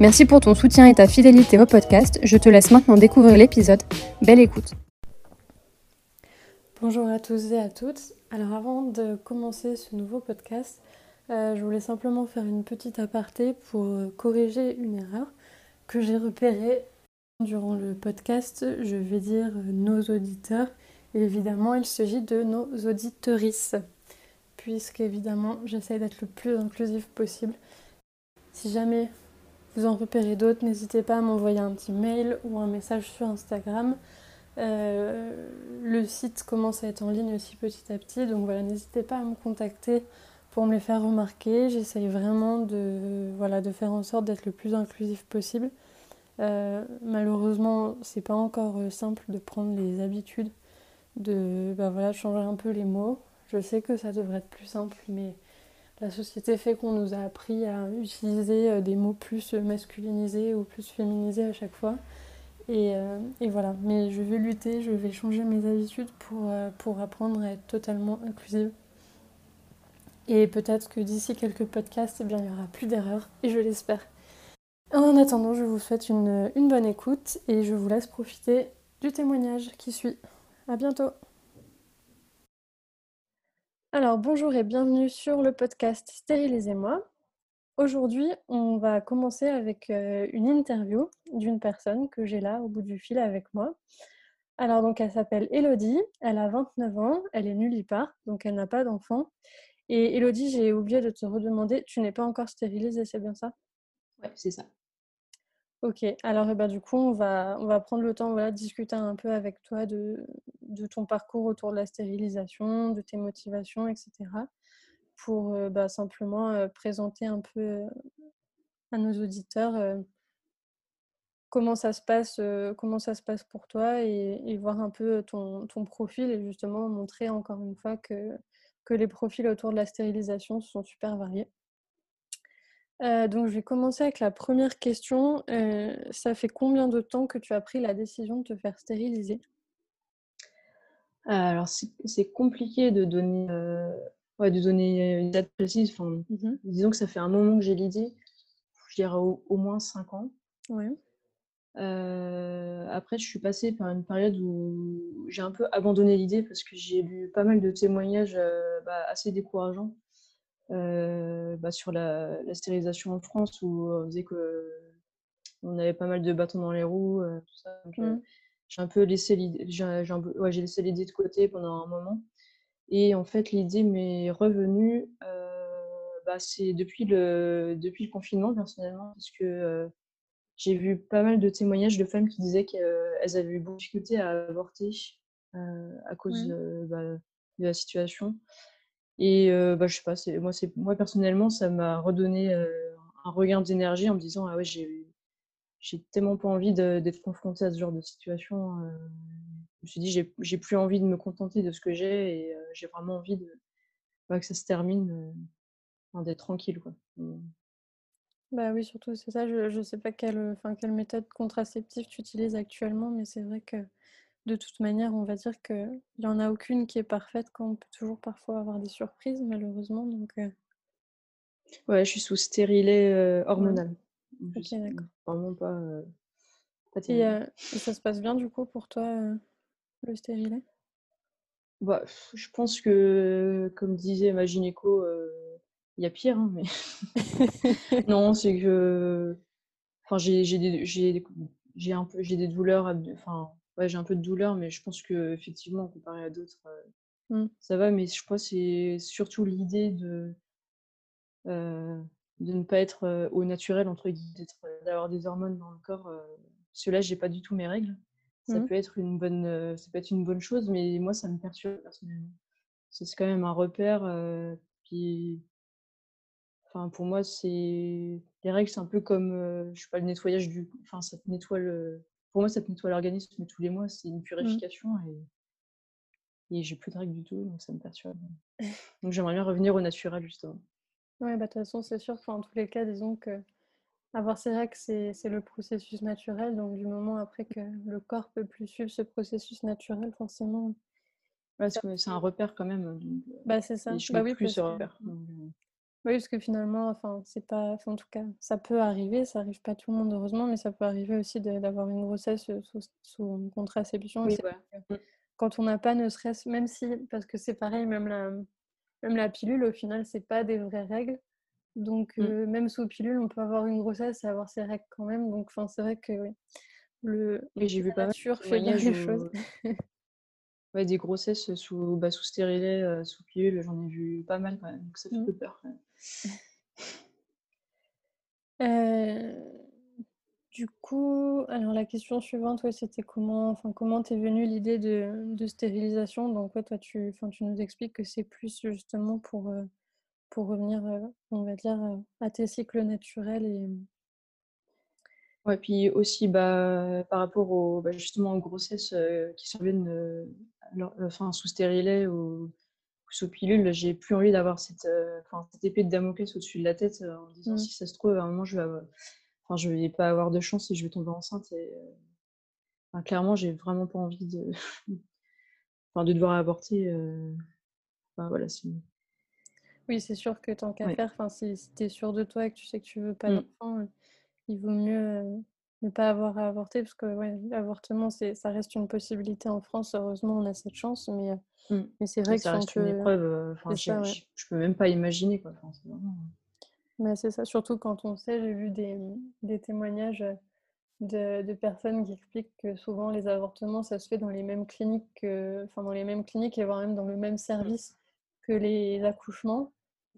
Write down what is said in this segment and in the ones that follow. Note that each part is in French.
Merci pour ton soutien et ta fidélité au podcast. Je te laisse maintenant découvrir l'épisode. Belle écoute. Bonjour à tous et à toutes. Alors avant de commencer ce nouveau podcast, euh, je voulais simplement faire une petite aparté pour euh, corriger une erreur que j'ai repérée durant le podcast. Je vais dire euh, nos auditeurs et évidemment il s'agit de nos auditorices puisque évidemment j'essaie d'être le plus inclusif possible. Si jamais vous en repérez d'autres, n'hésitez pas à m'envoyer un petit mail ou un message sur Instagram. Euh, le site commence à être en ligne aussi petit à petit, donc voilà, n'hésitez pas à me contacter pour me les faire remarquer. J'essaye vraiment de, voilà, de faire en sorte d'être le plus inclusif possible. Euh, malheureusement, c'est pas encore euh, simple de prendre les habitudes, de bah voilà, changer un peu les mots. Je sais que ça devrait être plus simple, mais la société fait qu'on nous a appris à utiliser des mots plus masculinisés ou plus féminisés à chaque fois. Euh, et, voilà, mais je vais lutter, je vais changer mes habitudes pour, euh, pour apprendre à être totalement inclusive. Et peut-être que d'ici quelques podcasts, eh bien, il n'y aura plus d'erreurs, et je l'espère. En attendant, je vous souhaite une, une bonne écoute et je vous laisse profiter du témoignage qui suit. À bientôt! Alors bonjour et bienvenue sur le podcast Stérilisez-moi. Aujourd'hui, on va commencer avec euh, une interview d'une personne que j'ai là au bout du fil avec moi. Alors donc elle s'appelle Elodie, elle a 29 ans, elle est nullipare, donc elle n'a pas d'enfant. Et Elodie, j'ai oublié de te redemander, tu n'es pas encore stérilisée, c'est bien ça? Ouais, c'est ça. Ok, alors eh ben, du coup, on va, prendre le temps voilà, de discuter un peu avec toi de, ton parcours autour de la stérilisation, de tes motivations, etc pour euh, bah, simplement euh, présenter un peu euh, à nos auditeurs comment ça se passe, pour toi et, voir un peu ton, profil et justement montrer encore une fois que les profils autour de la stérilisation sont super variés. Donc je vais commencer avec la première question. ça fait combien de temps que tu as pris la décision de te faire stériliser? Alors c'est compliqué de donner Ouais, de donner une date précise. Enfin, mmh Disons que ça fait un moment que j'ai l'idée. Je dirais au, moins 5 ans. Ouais. Euh, après, je suis passée par une période où j'ai un peu abandonné l'idée parce que j'ai lu pas mal de témoignages euh, bah, assez décourageants euh, bah, sur la, stérilisation en France où on disait que on avait pas mal de bâtons dans les roues, tout ça. Mmh. J'ai un peu laissé l'idée, j'ai ouais, laissé l'idée de côté pendant un moment. Et en fait, l'idée m'est revenue, euh, bah, c'est depuis le, depuis le confinement, personnellement, parce que euh, j'ai vu pas mal de témoignages de femmes qui disaient qu'elles avaient eu beaucoup de difficultés à avorter euh, à cause bah, de la situation. Et bah, je sais pas, moi, moi, personnellement, ça m'a redonné un regain d'énergie en me disant Ah ouais, j'ai tellement pas envie d'être confrontée à ce genre de situation me suis dit, j'ai plus envie de me contenter de ce que j'ai et j'ai vraiment envie bah, que ça se termine, d'être tranquille. Quoi. Mmh. Bah oui, surtout, c'est ça. Je ne sais pas quelle méthode contraceptive tu utilises actuellement, mais c'est vrai que de toute manière, on va dire qu'il n'y en a aucune qui est parfaite quand on peut toujours parfois avoir des surprises, malheureusement. Donc, Ouais, je suis sous stérilet hormonal. Ok, d'accord. Vraiment pas. et, ça se passe bien du coup pour toi le stérilet bah, Je pense que, comme disait ma gynéco, euh, il y a pire, hein, mais non, c'est que enfin, j'ai des, un peu, des douleurs, enfin, ouais, j'ai un peu de douleur, mais je pense qu'effectivement, comparé à d'autres, Mmh. ça va. Mais je crois que c'est surtout l'idée de, de ne pas être au naturel, entre guillemets, d'avoir des hormones dans le corps. parce que là, j'ai pas du tout mes règles. Ça Mmh. peut être une bonne, ça peut être une bonne chose, mais moi, ça me perturbe personnellement. C'est quand même un repère. puis, enfin, pour moi, c'est les règles, c'est un peu comme, je sais pas, le nettoyage du, enfin, ça te nettoie le, pour moi, ça te nettoie l'organisme tous les mois. C'est une Mmh. purification et, et j'ai plus de règles du tout, donc ça me perturbe. Donc j'aimerais bien revenir au naturel justement. Ouais, bah de toute façon, c'est sûr qu'en tous les cas, disons que avoir ces règles, c'est le processus naturel. Donc du moment après que le corps peut plus suivre ce processus naturel, forcément, Ouais, parce que c'est un repère quand même. Bah c'est ça. je Bah oui, plus ce repère. donc, euh, oui, parce que finalement, enfin, c'est pas, enfin, en tout cas, ça peut arriver, ça arrive pas à tout le monde heureusement, mais ça peut arriver aussi d'avoir une grossesse euh, sous, sous une contraception. Oui, c'est voilà. vrai que Mm. quand on n'a pas, ne serait-ce, même si, parce que c'est pareil, même la, même la pilule, au final, c'est pas des vraies règles. Donc, Mm. euh, même sous pilule, on peut avoir une grossesse et avoir ses règles quand même. Donc, enfin, c'est vrai que oui, le, Oui, j'ai vu pas nature fait bien les choses. ouais, des grossesses sous, bah, sous stérilet, euh, sous pilule, j'en ai vu pas mal quand même. Donc ça fait Mm. peu peur. quand même. Euh, du coup, alors la question suivante, ouais, c'était comment, enfin, comment t'es venue l'idée de, stérilisation? Donc, toi, tu, enfin, tu nous expliques que c'est plus justement pour, euh, pour revenir, euh, on va dire, à tes cycles naturels et Ouais, puis aussi bah, par rapport au, bah, justement aux grossesses qui surviennent enfin, sous stérilet ou sous pilule, j'ai plus envie d'avoir cette, euh, enfin, cette épée de Damoclès au-dessus de la tête euh, en disant Mm. si ça se trouve, à un moment, je vais, avoir- enfin, je vais pas avoir de chance et je vais tomber enceinte. Et, euh, enfin, clairement, j'ai vraiment pas envie de, enfin, de devoir aborter. euh, Enfin, voilà, oui, c'est sûr que tant qu'à Ouais. faire, si, si t'es sûr de toi et que tu sais que tu veux pas Mm. d'enfant, il vaut mieux ne pas avoir à avorter parce que ouais, l'avortement, c'est, ça reste une possibilité en France. Heureusement, on a cette chance, mais, euh, Mm. mais c'est Et vrai que ça reste une épreuve. Enfin, ça, ouais. je peux même pas imaginer quoi. Enfin, c'est vraiment... Mais c'est ça, surtout quand on sait, j'ai vu des, des témoignages de, de personnes qui expliquent que souvent les avortements, ça se fait dans les mêmes cliniques, que- enfin dans les mêmes cliniques et voire même dans le même service que les accouchements.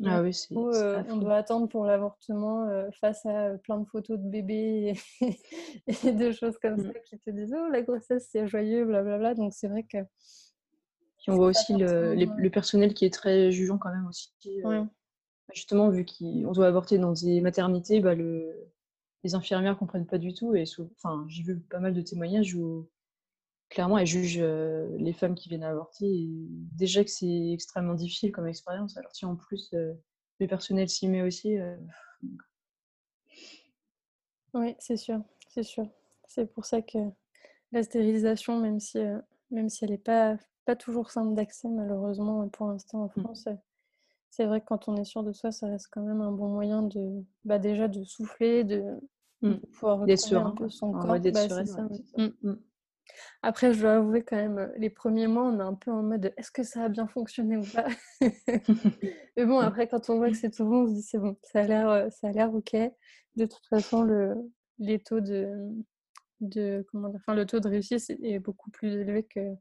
Ah oui, du c'est coup, c'est euh, on doit attendre pour l'avortement euh, face à plein de photos de bébés et, et de choses comme Mm. ça qui te disent Oh, la grossesse, c'est joyeux, blablabla. Donc, c'est vrai que Puis on voit aussi le, les- le personnel qui est très jugeant quand même aussi. euh, Ouais. justement, vu qu'on doit avorter dans des maternités, bah, le, les infirmières comprennent pas du tout. Et enfin, j'ai vu pas mal de témoignages où clairement elles jugent euh, les femmes qui viennent avorter. Et déjà que c'est extrêmement difficile comme expérience. Alors si en plus euh, le personnel s'y met aussi. euh, Oui, c'est sûr, c'est sûr. C'est pour ça que la stérilisation, même si, même si elle n'est pas, pas toujours simple d'accès, malheureusement, pour l'instant en Mm. France, c'est vrai que quand on est sûr de soi, ça reste quand même un bon moyen de, bah, déjà de souffler, de, mm. de pouvoir retrouver un peu son corps. Bah, Après, je dois avouer quand même, euh, les premiers mois, on est un peu en mode est-ce que ça a bien fonctionné ou pas? Mais bon, après, quand on voit que c'est tout bon, on se dit c'est bon, ça a l'air, euh, ça a l'air ok. De toute façon, le, les taux de, de comment dire, enfin, le taux de réussite est- beaucoup plus élevé que,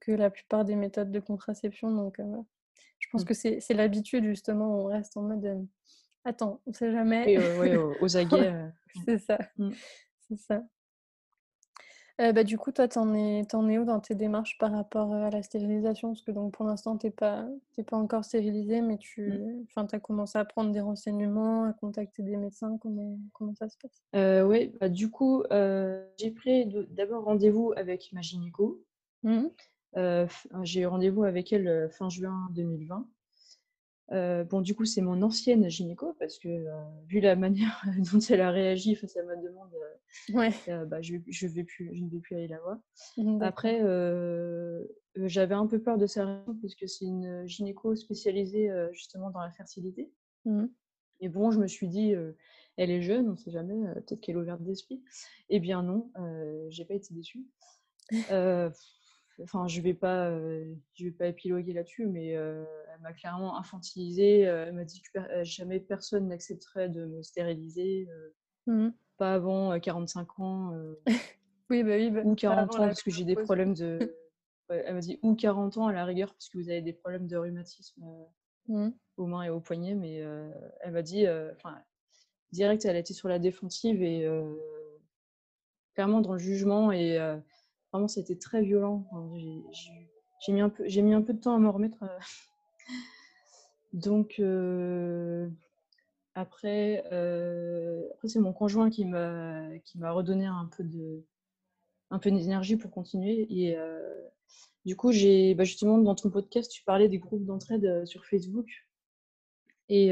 que la plupart des méthodes de contraception. Donc, euh, je pense Mm. que c'est c'est l'habitude, justement, où on reste en mode euh, attends, on sait jamais. Oui, aux, aguets. euh, ouais. c'est ça, Mm. c'est ça. Euh, bah, du coup, toi, t'en es, t'en es où dans tes démarches par rapport euh, à la stérilisation? Parce que donc, pour l'instant, t'es pas, t'es pas encore stérilisé, mais tu Mm. enfin, as commencé à prendre des renseignements, à contacter des médecins. Comment, comment ça se passe? Euh, ouais, bah, du coup, euh, j'ai pris d'abord rendez-vous avec ma gynéco. F- j'ai eu rendez-vous avec elle fin juin 2020. Euh, bon, du coup, c'est mon ancienne gynéco parce que euh, vu la manière dont elle a réagi face à ma demande, euh, Ouais, bah, je, je, vais plus, je ne vais plus aller la voir. d'accord. Après, j'avais un peu peur de sa réaction puisque c'est une gynéco spécialisée justement dans la fertilité. Mhm. Et bon, je me suis dit, elle est jeune, on ne sait jamais, peut-être qu'elle est ouverte d'esprit. Eh bien non, j'ai pas été déçue. Enfin, je vais pas, euh, je vais pas épiloguer là-dessus, mais euh, elle m'a clairement infantilisée. euh, elle m'a dit que jamais personne n'accepterait de me stériliser, Mhm. pas avant euh, 45 ans. Oui, bah oui. Bah, ou bah, 40 avant ans parce que j'ai des problèmes de. Ouais, elle m'a dit ou 40 ans à la rigueur parce que vous avez des problèmes de rhumatisme Mmh. aux mains et aux poignets, mais elle m'a dit, enfin, direct, elle a été sur la défensive et clairement dans le jugement et vraiment c'était très violent. J'ai- mis un peu, de temps à m'en remettre. euh. Donc euh, après, euh, après c'est mon conjoint qui m'a redonné un peu un peu d'énergie pour continuer et du coup bah, justement dans ton podcast tu parlais des groupes d'entraide sur Facebook et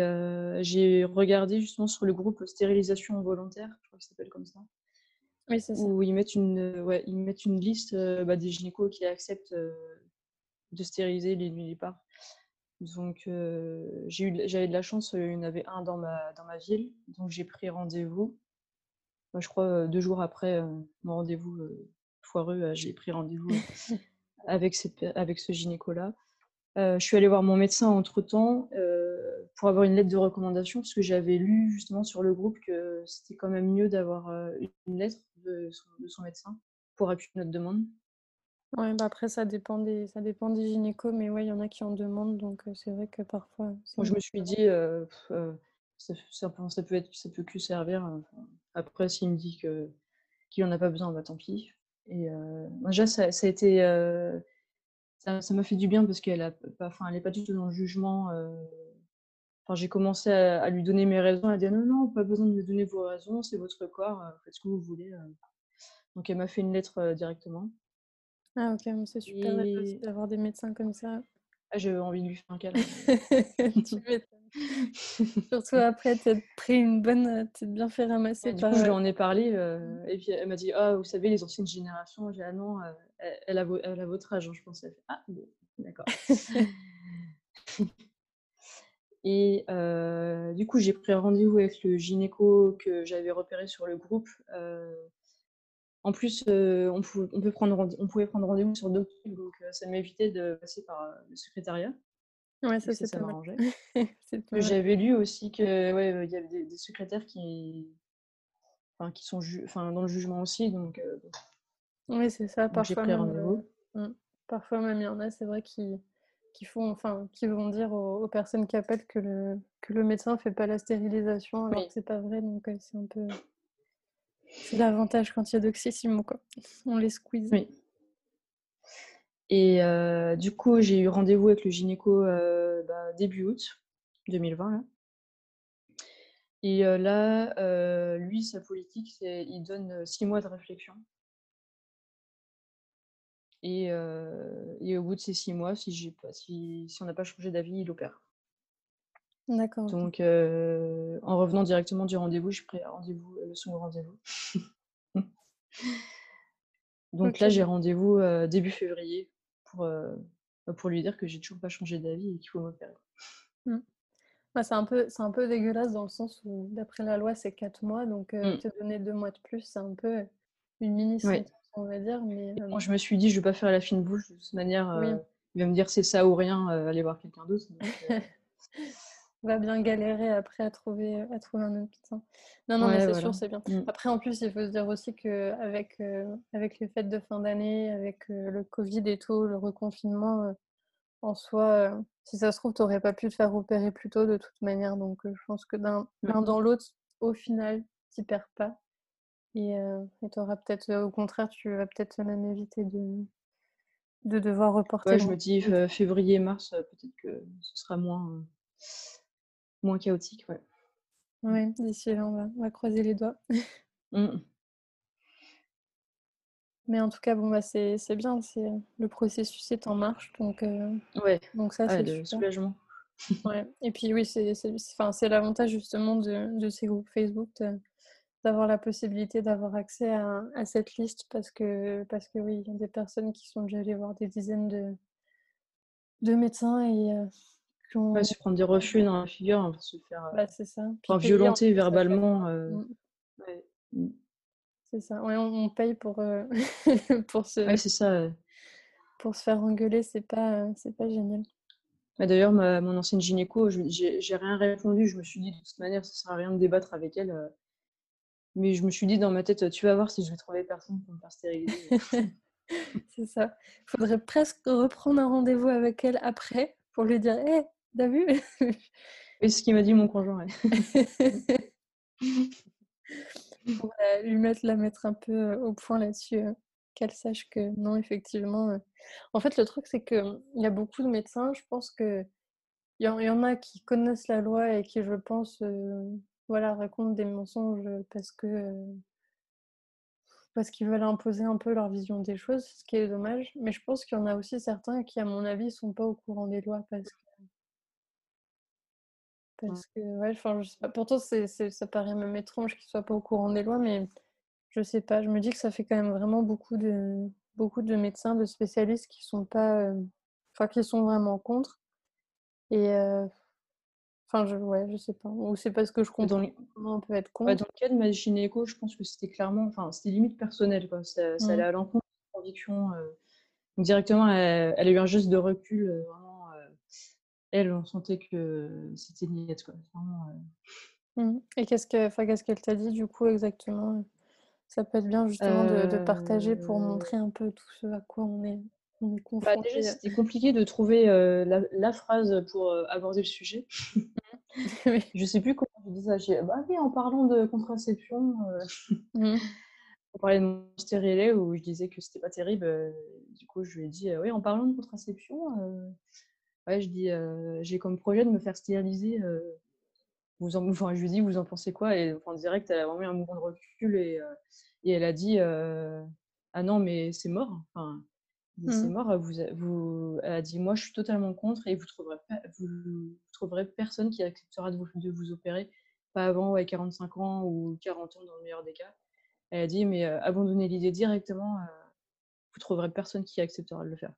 j'ai regardé justement sur le groupe stérilisation volontaire, je crois ça s'appelle comme ça, Oui, ça. où ils mettent une, euh, ouais, ils mettent une liste euh, bah, des gynécos qui acceptent euh, de stériliser les nullipares. Donc euh, j'ai eu, de- j'avais de la chance, il y en avait un dans ma, dans ma ville, donc j'ai pris rendez-vous. Moi, je crois deux jours après euh, mon rendez-vous euh, foireux, j'ai pris rendez-vous avec, cette avec ce gynéco-là. Je suis allée voir mon médecin entre-temps pour avoir une lettre de recommandation parce que j'avais lu justement sur le groupe que c'était quand même mieux d'avoir une lettre de son, de son médecin pour appuyer notre demande? Ouais, bah après, ça dépend des, ça dépend des gynécos, mais ouais, il y en a qui en demandent, donc euh, c'est vrai que parfois. Moi, je me suis dit, euh, pff, euh, ça, ça, peut- ça peut être, ça peut que servir. euh, enfin, après, s'il me dit que qu'il en a pas besoin, bah tant pis. Et euh, moi, déjà, ça, ça a été, ça m'a fait du bien parce qu'elle a pas, enfin, elle est pas du tout dans le jugement. Enfin, j'ai commencé à, à lui donner mes raisons. Elle a dit non, non, pas besoin de me donner vos raisons, c'est votre corps, euh, faites ce que vous voulez. euh. Donc, elle m'a fait une lettre euh, directement. Ah, ok, c'est super Et d'avoir des médecins comme ça. ah, j'avais envie de lui faire un câlin. Tu m'étonnes. Surtout après t'être pris une bonne, t'être bien fait Et ramasser du par. coup, je lui en ai parlé. euh, et puis, elle m'a dit Ah, vous savez, les anciennes générations. J'ai dit Ah non, a elle a votre âge, hein, je pense. Elle fait Ah, bon, d'accord. Et euh, du coup, j'ai pris rendez-vous avec le gynéco que j'avais repéré sur le groupe. euh, en plus, euh, on, pouvait, on, peut prendre, on pouvait prendre rendez-vous sur d'autres trucs, donc ça m'évitait de passer par le secrétariat. Ouais, ça c'est ça m'arrangeait. J'avais lu aussi que ouais, il y avait des, des secrétaires qui, enfin, qui sont ju- enfin, dans le jugement aussi, donc, Oui, c'est ça. donc Parfois pris même, rendez-vous. euh, mm, parfois même, il y en a, c'est vrai, qui, qui font, enfin, qui vont dire aux, aux personnes qui appellent que le, que le médecin fait pas la stérilisation, alors Oui. que c'est pas vrai. Donc euh, c'est un peu, c'est l'avantage quand il y a d'oxysimo, quoi. On les squeeze. Oui. Et euh, du coup, j'ai eu rendez-vous avec le gynéco euh, bah, début août 2020. Là. Et euh, là, lui, sa politique, c'est il donne six mois de réflexion. Et, euh, et au bout de ces six mois, si, j'ai pas, si, si on n'a pas changé d'avis, il opère. D'accord. Donc, euh, en revenant directement du rendez-vous, j'ai pris rendez-vous, le second rendez-vous. Donc là, j'ai rendez-vous euh, début février pour, pour lui dire que j'ai toujours pas changé d'avis et qu'il faut m'opérer. Bah, c'est un peu, c'est un peu dégueulasse dans le sens où, d'après la loi, c'est 4 mois, donc euh, Mm. te donner deux mois de plus, c'est un peu une mini Ouais. On va dire. Mais euh, Bon, je me suis dit, je vais pas faire la fine bouche. De toute manière, Oui. euh, il va me dire c'est ça ou rien, euh, allez voir quelqu'un d'autre. Euh, on va bien galérer après à trouver, à trouver un autre médecin. Non, non, mais c'est voilà. sûr, c'est bien. Mm. Après, en plus, il faut se dire aussi qu'avec euh, avec les fêtes de fin d'année, avec euh, le Covid et tout, le reconfinement, euh, en soi, euh, si ça se trouve, tu n'aurais pas pu te faire opérer plus tôt de toute manière. Donc, euh, je pense que d'un Mm. l'un dans l'autre, au final, tu perds pas. Et tu auras peut-être, euh, au contraire, tu vas peut-être même éviter de, de devoir reporter Ouais, je me dis euh, février, mars, euh, peut-être que ce sera moins, euh, moins chaotique. Ouais. Ouais, d'ici là, on va, on va croiser les doigts. Mm. Mais en tout cas, bon, bah, c'est bien, c'est le processus est en marche, donc, euh, Ouais, donc ça, c'est le soulagement. Ouais. Et puis oui, c'est l'avantage justement de, de ces groupes Facebook, d'avoir la possibilité d'avoir accès à, à cette liste parce que, parce que oui, il y a des personnes qui sont déjà allées voir des dizaines de, de médecins et euh, qui ont... Ouais, se prendre des refus dans la figure hein, pour se faire euh, Bah, ça. Puis en violenter verbalement. euh, Mm, ouais. C'est ça. Ouais, on, on paye pour, euh, pour, se, Ouais, c'est ça. euh. pour se faire engueuler, c'est pas, c'est pas génial. Ouais, D'ailleurs, mon ancienne gynéco, j'ai rien répondu. Je me suis dit, de toute manière, ça sert à rien de débattre avec elle. Euh, Mais je me suis dit dans ma tête, tu vas voir si je vais trouver personne pour me faire stériliser. c'est ça. Il faudrait presque reprendre un rendez-vous avec elle après pour lui dire Hé, t'as vu? Et ce qu'il m'a dit mon conjoint. pour lui mettre, la mettre un peu au point là-dessus, qu'elle sache que non, effectivement. En fait, le truc, c'est qu'il y a beaucoup de médecins, je pense que il y, en a qui connaissent la loi et qui, je pense, voilà, racontent des mensonges parce que parce qu'ils veulent imposer un peu leur vision des choses, ce qui est dommage. Mais je pense qu'il y en a aussi certains qui, à mon avis, sont pas au courant des lois parce que parce que, ouais, enfin, je sais pas. Pourtant, c'est, ça paraît même étrange qu'ils soient pas au courant des lois, mais je sais pas. Je me dis que ça fait quand même vraiment beaucoup de, beaucoup de médecins, de spécialistes qui sont pas, enfin, qui sont vraiment contre. Et, enfin, je, ouais, je sais pas. Ou c'est parce que je comprends comment on peut être contre. dans le cas de ma gynéco, je pense que c'était clairement, enfin, c'était limite personnel, quoi. Ça, ça allait mmh. à l'encontre de conviction. directement, elle, a eu un geste de recul, vraiment elle, on sentait que c'était niette. Quoi. Mmh. Et qu'est-ce qu'elle t'a dit du coup exactement? Ça peut être bien justement de, partager pour euh montrer un peu tout ce à quoi on est, on bah, déjà, c'était compliqué de trouver la, phrase pour aborder le sujet. Je Je sais plus comment je dis ça. Bah oui, en parlant de contraception, mmh. on parlait de mon stérilet où je disais que c'était pas terrible. du coup, je lui ai dit oui, en parlant de contraception, ouais, je dis, j'ai comme projet de me faire stériliser. vous en, enfin, je lui dis, vous en pensez quoi? Et en direct, elle a vraiment eu un mouvement de recul et, et elle a dit, ah non, mais c'est mort. Enfin, c'est mmh. mort. Vous, vous, elle a dit, moi, je suis totalement contre et vous trouverez, vous, trouverez personne qui acceptera de vous, de vous opérer, pas avant ouais, 45 ans ou 40 ans dans le meilleur des cas. Elle a dit, mais abandonnez l'idée directement. vous trouverez personne qui acceptera de le faire.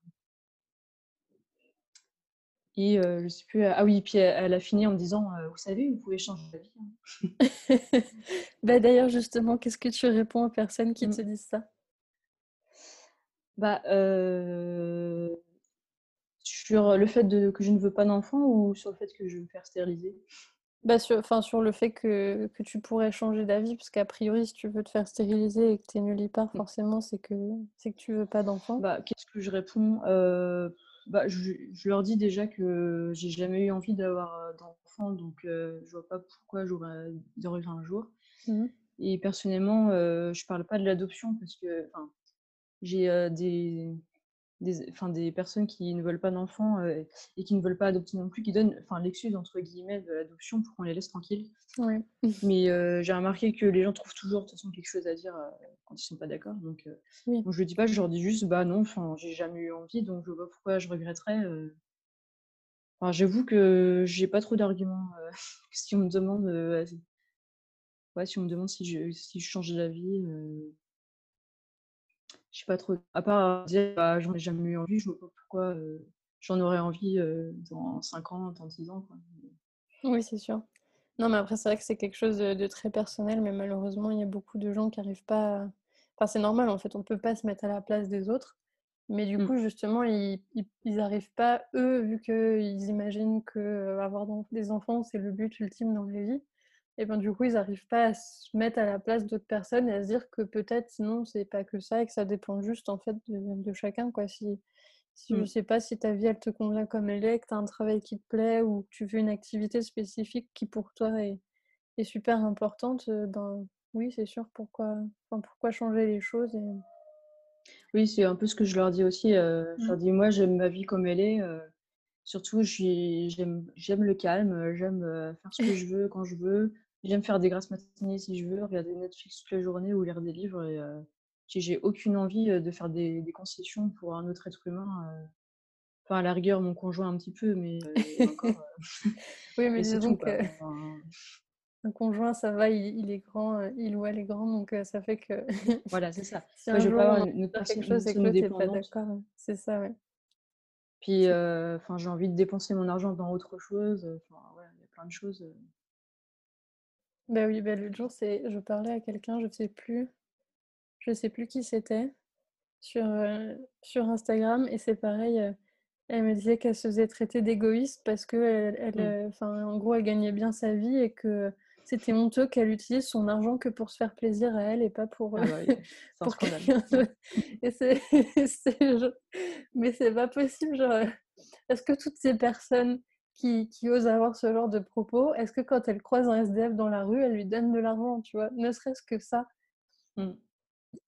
Et je sais plus. Ah oui, puis elle, a fini en me disant Vous savez, vous pouvez changer de vie. Hein». bah, D'ailleurs, justement, qu'est-ce que tu réponds aux personnes qui mmh. te disent ça? Bah, Sur le fait de, que je ne veux pas d'enfant ou sur le fait que je veux me faire stériliser? Bah sur, sur le fait que, que tu pourrais changer d'avis, parce qu'a priori, si tu veux te faire stériliser et que tu es nullipare, mmh. forcément, c'est que, que tu veux pas d'enfant. Bah, Qu'est-ce que je réponds bah, je, leur dis déjà que j'ai jamais eu envie d'avoir d'enfant, donc je je vois pas pourquoi j'aurais des regrets un jour. Mmh et personnellement, je parle pas de l'adoption parce que j'ai des, des, des personnes qui ne veulent pas d'enfants et qui ne veulent pas adopter non plus, qui donnent l'excuse entre guillemets de l'adoption pour qu'on les laisse tranquilles. Mais j'ai remarqué que les gens trouvent toujours de toute façon quelque chose à dire quand ils sont pas d'accord. Donc, oui. je le dis pas, je leur dis juste bah non, enfin j'ai jamais eu envie, donc je vois pas pourquoi je regretterais. Enfin, j'avoue que j'ai pas trop d'arguments. si on me demande, ouais, si on me demande si je, si je change d'avis, je sais pas trop. À part dire bah, j'en ai jamais eu envie, je vois pas pourquoi j'en aurais envie dans 5 ans, dans 10 ans. Quoi. Oui, c'est sûr. Non, mais après, c'est vrai que c'est quelque chose de, très personnel, mais malheureusement, il y a beaucoup de gens qui n'arrivent pas. À... Enfin, c'est normal, en fait, on ne peut pas se mettre à la place des autres. Mais du mmh. coup, justement, ils n'arrivent pas, eux, vu qu'ils imaginent que avoir des enfants, c'est le but ultime dans la vie. Et ben du coup, ils n'arrivent pas à se mettre à la place d'autres personnes et à se dire que peut-être, sinon, c'est pas que ça et que ça dépend juste, en fait, de, chacun, quoi. Si, si je mmh. sais pas si ta vie elle te convient comme elle est, que tu as un travail qui te plaît ou que tu fais une activité spécifique qui pour toi est, est super importante, euh, ben oui, c'est sûr, pourquoi, enfin, pourquoi changer les choses et... Oui, c'est un peu ce que je leur dis aussi. Euh, je leur mmh. dis, moi, j'aime ma vie comme elle est. Euh, surtout, j'aime le calme, j'aime faire ce que je veux quand je veux. J'aime faire des grasses matinées si je veux, regarder Netflix toute la journée ou lire des livres. Et, j'ai aucune envie de faire des, concessions pour un autre être humain. Enfin, à la rigueur, mon conjoint un petit peu, mais encore. oui, mais disons que un conjoint, ça va, il, est grand, il ou elle est grand, donc ça fait que. voilà, c'est ça. si un je jour, pas une autre quelque chose, c'est que l'autre n'est pas d'accord. Hein. C'est ça, ouais. Puis, enfin, j'ai envie de dépenser mon argent dans autre chose. Enfin, il y a plein de choses. Bah oui, bah l'autre jour, c'est, je parlais à quelqu'un, je sais plus, je sais plus qui c'était, sur, euh, sur Instagram, et c'est pareil, euh, elle me disait qu'elle se faisait traiter d'égoïste parce que elle, elle mmh. euh, en gros, elle gagnait bien sa vie et que c'était honteux qu'elle utilise son argent que pour se faire plaisir à elle et pas pour, Ah bah oui, pour quelqu'un d'autre. Et c'est, c'est- je- Mais c'est pas possible. Genre, est-ce que toutes ces personnes qui, qui osent avoir ce genre de propos, est-ce que quand elles croisent un SDF dans la rue, elles lui donnent de l'argent, tu vois? Ne serait-ce que ça. Mm.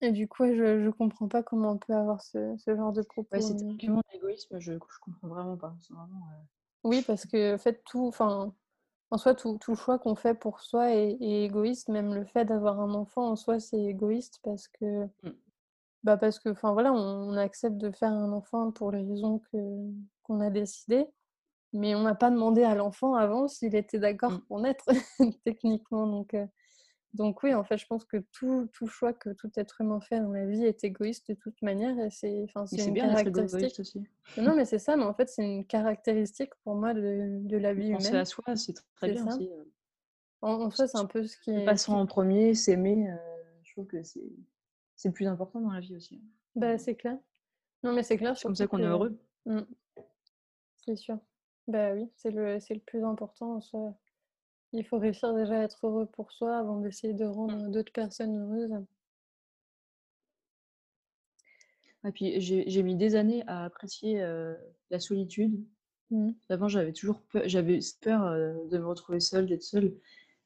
Et du coup, je, je comprends pas comment on peut avoir ce, ce genre de propos. Ouais, cet mais- argument d'égoïsme, je, je comprends vraiment pas. C'est vraiment, euh, Oui, parce que en fait, tout, enfin, en soi, tout, tout choix qu'on fait pour soi est, est égoïste. Même le fait d'avoir un enfant en soi, c'est égoïste parce que, Mm. bah parce que, enfin voilà, on, on accepte de faire un enfant pour les raisons que qu'on a décidées, mais on n'a pas demandé à l'enfant avant s'il était d'accord Mm. pour naître techniquement. Donc, euh, donc oui, en fait, je pense que tout, tout choix que tout être humain fait dans la vie est égoïste de toute manière, et c'est, une bien caractéristique. égoïste aussi. Non, mais c'est ça, mais en fait, c'est une caractéristique pour moi de, de la vie Penser humaine. à soi, c'est très bien ça. aussi. euh. En, en soi, c'est un peu ce qui est. en premier, s'aimer, euh, je trouve que c'est le plus important dans la vie aussi. hein. Bah, c'est clair. Non, mais c'est clair. C'est comme ça qu'on est heureux. Mm. C'est sûr. Bah oui, c'est le, c'est le plus important en soi. Il faut réussir déjà à être heureux pour soi avant d'essayer de rendre d'autres personnes heureuses. Et puis j'ai j'ai mis des années à apprécier euh, la solitude. Mm. Avant, j'avais toujours peur, j'avais peur euh, de me retrouver seule, d'être seule.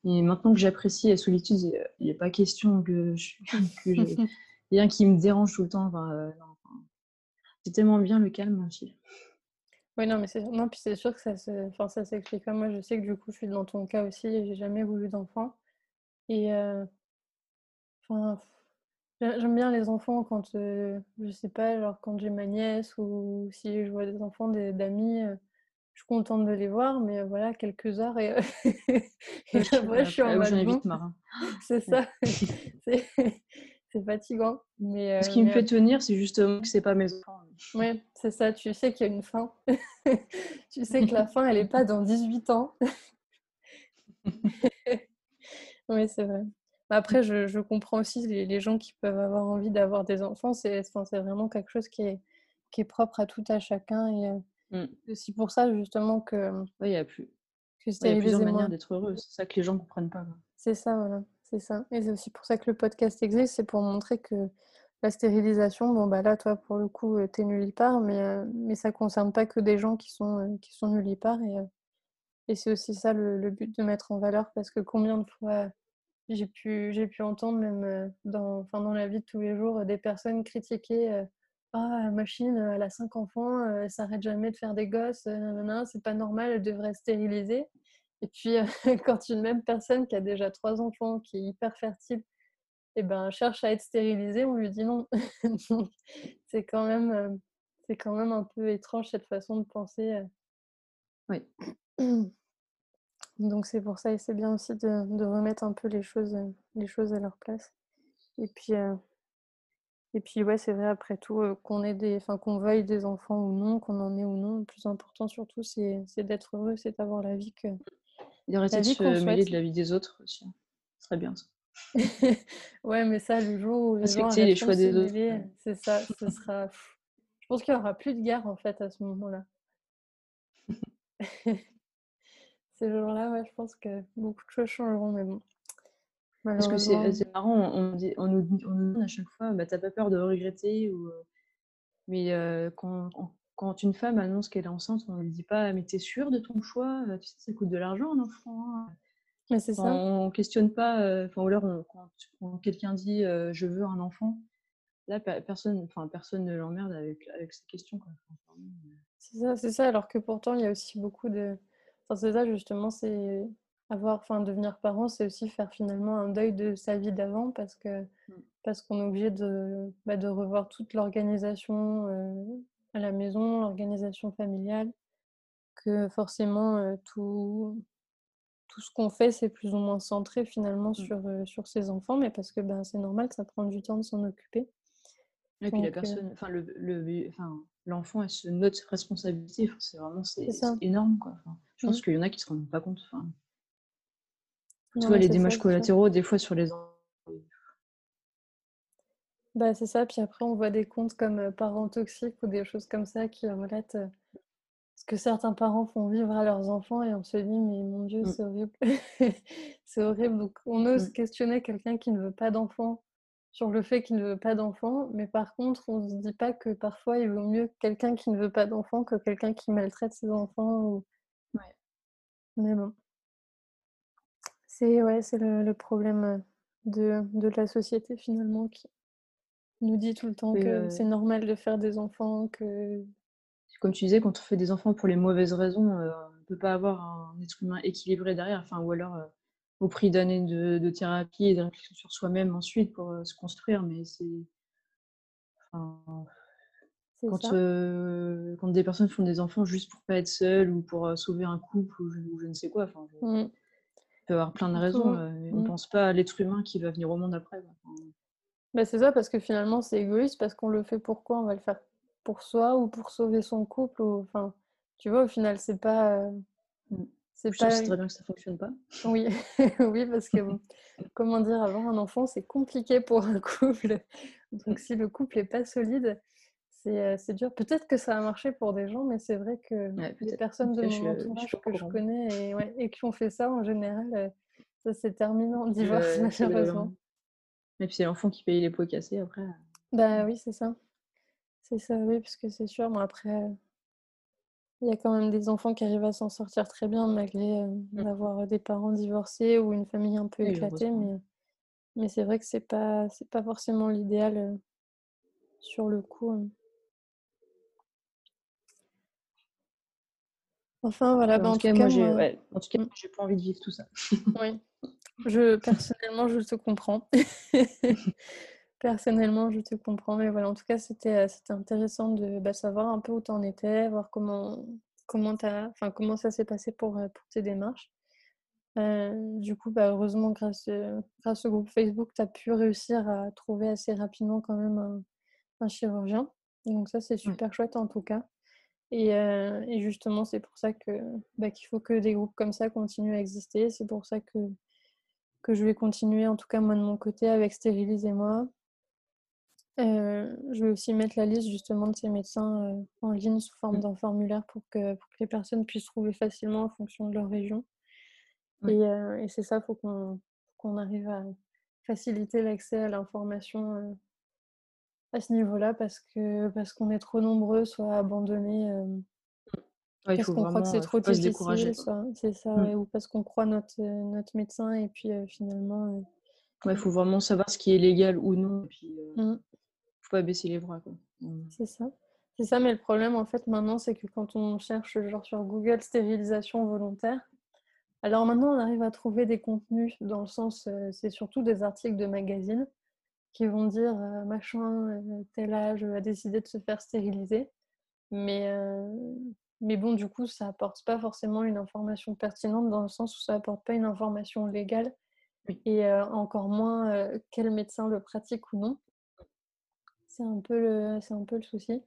Et maintenant que j'apprécie la solitude, il n'y a pas question que je- que j'ai rien qui me dérange tout le temps. Enfin, euh, non, enfin, c'est tellement bien le calme aussi. Oui, non, mais c'est non, puis c'est sûr que ça se, enfin, ça s'explique. pas. Moi, je sais que du coup, je suis dans ton cas aussi. et J'ai jamais voulu d'enfant. Et euh, enfin, j'ai- j'aime bien les enfants quand, euh, je sais pas, genre quand j'ai ma nièce ou si je vois des enfants des- d'amis, euh, je suis contente de les voir, mais voilà, quelques heures et, je- après, je suis en mode bon, c'est ça, c'est fatigant. Mais, Ce euh, qui me fait tenir, c'est justement que c'est pas mes enfants. Ouais, c'est ça, tu sais qu'il y a une fin. tu sais que la fin, elle n'est pas dans 18 ans. Oui, c'est vrai. Après, je, je comprends aussi les, les gens qui peuvent avoir envie d'avoir des enfants. C'est vraiment quelque chose qui est, qui est propre à tout à chacun. Et euh, Mm. c'est aussi pour ça, justement, que, Il y a plus. que Il y a plusieurs manières d'être heureux. C'est ça que les gens comprennent pas. C'est ça, voilà, c'est ça. Et c'est aussi pour ça que le podcast existe, c'est pour montrer que la stérilisation, bon bah là, toi, pour le coup, euh, t'es nullipare, mais, euh, mais ça concerne pas que des gens qui sont, euh, qui sont nullipares. Et, euh, et c'est aussi ça le, but de mettre en valeur, parce que combien de fois j'ai pu, j'ai pu entendre, même euh, dans, dans la vie de tous les jours, des personnes critiquer Ah, la machine, elle a cinq enfants, elle s'arrête jamais de faire des gosses, nanana, c'est pas normal, elle devrait être stérilisée. Et puis, euh, quand une même personne qui a déjà trois enfants, qui est hyper fertile, eh ben, cherche à être stérilisée, on lui dit non. C'est quand même, euh, c'est quand même un peu étrange cette façon de penser. euh. Oui. Donc c'est pour ça et c'est bien aussi de, de remettre un peu les choses, les choses à leur place. Et puis, euh, et puis ouais, c'est vrai après tout euh, qu'on ait des, enfin qu'on veuille des enfants ou non, qu'on en ait ou non, le plus important surtout c'est d'être heureux, c'est d'avoir la vie que La de vie se mêler de la vie des autres aussi. Ce serait bien ça. ouais, mais ça, le jour où les gens les choix des autres, ouais. c'est ça, ce sera. Je pense qu'il n'y aura plus de guerre en fait à ce moment-là. Ces jours-là, ouais, je pense que beaucoup de choses changeront, mais bon. Parce que c'est marrant, on, dit- on nous, on nous demande à chaque fois, bah, t'as pas peur de regretter ou, euh, Mais euh, quand, quand- quand une femme annonce qu'elle est enceinte, on lui dit pas, mais t'es sûre de ton choix? Euh, Tu sais, ça coûte de l'argent un enfant. hein. mais c'est ça. on questionne pas. euh, Enfin, ou alors, on- quand, quand quelqu'un dit, euh, je veux un enfant, là, pe- personne, enfin, personne ne l'emmerde avec, avec cette question. Euh, C'est ça, c'est ça, alors que pourtant, il y a aussi beaucoup de... Enfin, c'est ça, justement, c'est avoir, enfin, devenir parent, c'est aussi faire finalement un deuil de sa vie d'avant, parce que parce qu'on est obligé de, bah, de revoir toute l'organisation euh, à la maison, l'organisation familiale, que forcément, euh, tout, tout ce qu'on fait, c'est plus ou moins centré finalement sur, euh, sur ses enfants, mais parce que ben, c'est normal, ça prend du temps de s'en occuper. Et puis la Donc, personne, enfin le, le, enfin l'enfant, elle se note responsabilité. C'est vraiment c'est énorme quoi. Je pense Mhm. qu'il y en a qui se rendent pas compte. Enfin, tu vois les dommages collatéraux des fois sur les enfants. Bah, c'est ça, puis après on voit des comptes comme parents toxiques ou des choses comme ça qui relatent ce que certains parents font vivre à leurs enfants et on se dit mais mon Dieu, Mmh. c'est horrible. c'est horrible. Donc on ose Mmh. questionner quelqu'un qui ne veut pas d'enfant sur le fait qu'il ne veut pas d'enfant, mais par contre, on se dit pas que parfois il vaut mieux quelqu'un qui ne veut pas d'enfant que quelqu'un qui maltraite ses enfants ou Ouais. mais bon. C'est ouais, c'est le le problème, de de la société finalement qui nous dit tout le temps que c'est normal de faire des enfants, que comme tu disais, quand on fait des enfants pour les mauvaises raisons, on peut pas avoir un être humain équilibré derrière, enfin ou alors, au prix d'années de de thérapie et de réflexion sur soi-même ensuite pour, se construire, mais c'est enfin, quand, des personnes font des enfants juste pour pas être seules ou pour, sauver un couple ou je ou je ne sais quoi, enfin, je Mmh. il peut y avoir plein de raisons, on mmh. pense pas à l'être humain qui va venir au monde après, enfin Bah, c'est ça, parce que finalement, c'est égoïste, parce qu'on le fait pour quoi? On va le faire pour soi ou pour sauver son couple ou enfin, tu vois, au final, c'est pas, Mmh. c'est pas c'est très bien que ça fonctionne pas. oui, oui, parce que comment dire? Avoir un enfant, c'est compliqué pour un couple. Donc si le couple est pas solide, c'est, heu, c'est dur. Peut-être que ça a marché pour des gens, mais c'est vrai que Ouais, les personnes de mon je entourage que je connais et ouais, et qui ont fait ça, en général, heu, ça en Et divorce, c'est malheureusement. Et puis c'est l'enfant qui paye les pots cassés après, heu, Bah, mmh. oui, c'est ça. C'est ça, oui, parce que c'est sûr, bon après, il y a quand même des enfants qui arrivent à s'en sortir très bien malgré, heu, Mmh. d'avoir, des parents divorcés ou une famille un peu Oui, éclatée, mais mais c'est vrai que c'est pas c'est pas forcément l'idéal, heu, sur le coup, heu. Enfin voilà, Bah, en en tout cas, cas moi, j'ai ouais, en tout cas, moi, j'ai pas envie de vivre tout ça. oui, je personnellement, je te comprends. Personnellement, je te comprends, mais voilà, en tout cas, c'était, c'était intéressant de, bah, savoir un peu où tu en étais, voir comment comment comment ça s'est passé pour, heu, pour tes démarches. Heu, du coup, bah, heureusement grâce, grâce au groupe Facebook, tu as pu réussir à trouver assez rapidement quand même un un chirurgien. Donc ça, c'est Ouais, super chouette en tout cas et justement, c'est pour ça que, bah, qu'il faut que des groupes comme ça continuent à exister. C'est pour ça que que je vais continuer, en tout cas moi de mon côté, avec Stérilisez-moi. Heu, je vais aussi mettre la liste justement de ces médecins, heu, en ligne sous forme mmh, d'un formulaire pour que pour que les personnes puissent trouver facilement en fonction de leur région. ouais, Et heu et c'est ça, faut qu'on qu'on arrive à faciliter l'accès à l'information, à ce niveau-là parce que parce qu'on est trop nombreux soit hem, ouais, il parce qu'on croit que c'est heu, trop difficile, c'est ça, Mmh. ouais, ou parce qu'on croit notre, heu, notre médecin et puis, finalement, heu, Ouais, faut vraiment savoir ce qui est légal ou non et puis, mmh, faut pas baisser les bras, quoi. Mmh. c'est ça. C'est ça, mais le problème, en fait, maintenant, c'est que quand on cherche, genre, sur Google «stérilisation volontaire», alors maintenant, on arrive à trouver des contenus dans le sens, c'est surtout des articles de magazines qui vont dire, machin, tel âge, a décidé de se faire stériliser. Mais, mais bon, du coup, ça apporte pas forcément une information pertinente dans le sens où ça apporte pas une information légale et heu, encore moins, heu, quel médecin le pratique ou non. C'est un peu le c'est un peu le souci.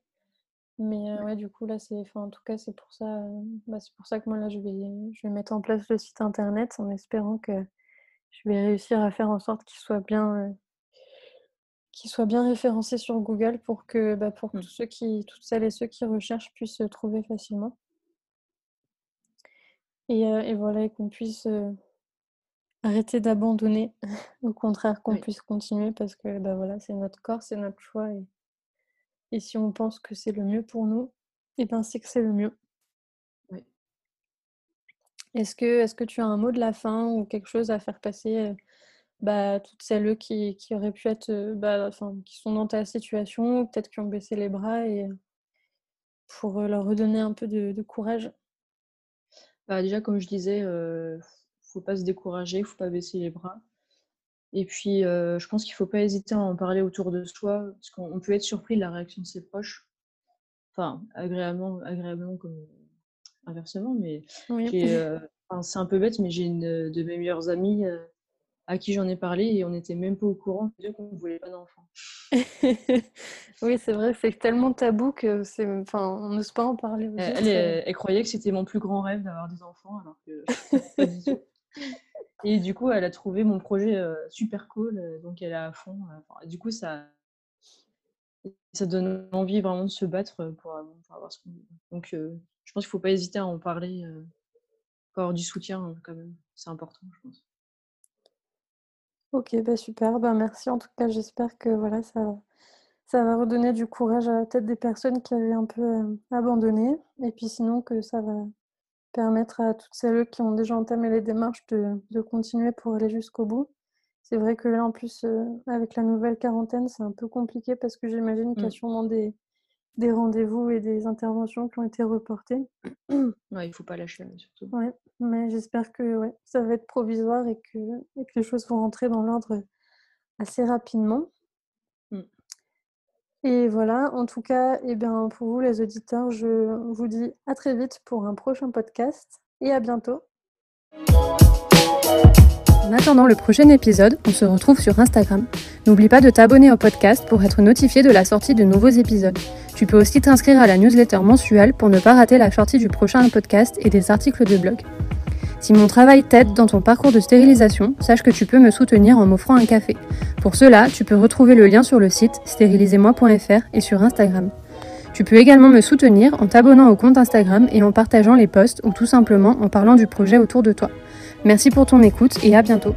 Mais, heu, ouais. du coup, là, c'est en tout cas, c'est pour ça, bah, c'est pour ça que moi, là, je vais je vais mettre en place le site internet en espérant que je vais réussir à faire en sorte qu'il soit bien, Qu'il soit bien référencé sur Google pour que, bah, pour Mmh. tous ceux qui toutes celles et ceux qui recherchent puissent, heu, trouver facilement et heu et voilà et qu'on puisse, heu, arrêter d'abandonner. Au contraire, qu'on Oui, puisse continuer parce que, bah, voilà, c'est notre corps, c'est notre choix et et si on pense que c'est le mieux pour nous et ben, c'est que c'est le mieux. oui. Est-ce que est-ce que tu as un mot de la fin ou quelque chose à faire passer, bah, toutes celles qui qui auraient pu être, bah, enfin, qui sont dans ta situation ou peut-être qui ont baissé les bras et pour, leur redonner un peu de de courage? Bah, déjà, comme je disais, heu, faut pas se décourager, faut pas baisser les bras et puis, je pense qu'il faut pas hésiter à en parler autour de soi parce qu'on on peut être surpris de la réaction de ses proches. Enfin, agréablement agréablement comme, inversement, mais Oui. enfin, c'est un peu bête, mais j'ai une, de mes meilleures amies, à qui j'en ai parlé et on n'était même pas au courant qu'on ne voulait pas d'enfant. Oui, c'est vrai, c'est tellement tabou que c'est enfin, on n'ose pas en parler Elle croyait que c'était mon plus grand rêve d'avoir des enfants alors que pas du tout et du coup, elle a trouvé mon projet, heu, super cool, heu, donc elle est à fond, enfin, du coup, ça ça donne envie vraiment de se battre, pour, avoir ce qu'on veut donc je pense qu'il ne faut pas hésiter à en parler, pour avoir du soutien hein, quand même. C'est important, je pense. Ok, bah super, bah merci. En tout cas, j'espère que voilà, ça, ça va redonner du courage à peut-être des personnes qui avaient un peu abandonné. Et puis sinon, que ça va permettre à toutes celles qui ont déjà entamé les démarches de, de continuer pour aller jusqu'au bout. C'est vrai que là, en plus, avec la nouvelle quarantaine, c'est un peu compliqué parce que j'imagine qu'il y a mmh. sûrement des, des rendez-vous et des interventions qui ont été reportées. Ouais, il faut pas lâcher, surtout. Ouais, mais j'espère que ouais, ça va être provisoire et que, et que les choses vont rentrer dans l'ordre assez rapidement. Mmh. Et voilà, en tout cas, et eh bien, pour vous les auditeurs, je vous dis à très vite pour un prochain podcast et à bientôt. En attendant le prochain épisode, on se retrouve sur Instagram. N'oublie pas de t'abonner au podcast pour être notifié de la sortie de nouveaux épisodes. Tu peux aussi t'inscrire à la newsletter mensuelle pour ne pas rater la sortie du prochain podcast et des articles de blog. Si mon travail t'aide dans ton parcours de stérilisation, sache que tu peux me soutenir en m'offrant un café. Pour cela, tu peux retrouver le lien sur le site stérilisez-moi.fr et sur Instagram. Tu peux également me soutenir en t'abonnant au compte Instagram et en partageant les posts ou tout simplement en parlant du projet autour de toi. Merci pour ton écoute et à bientôt.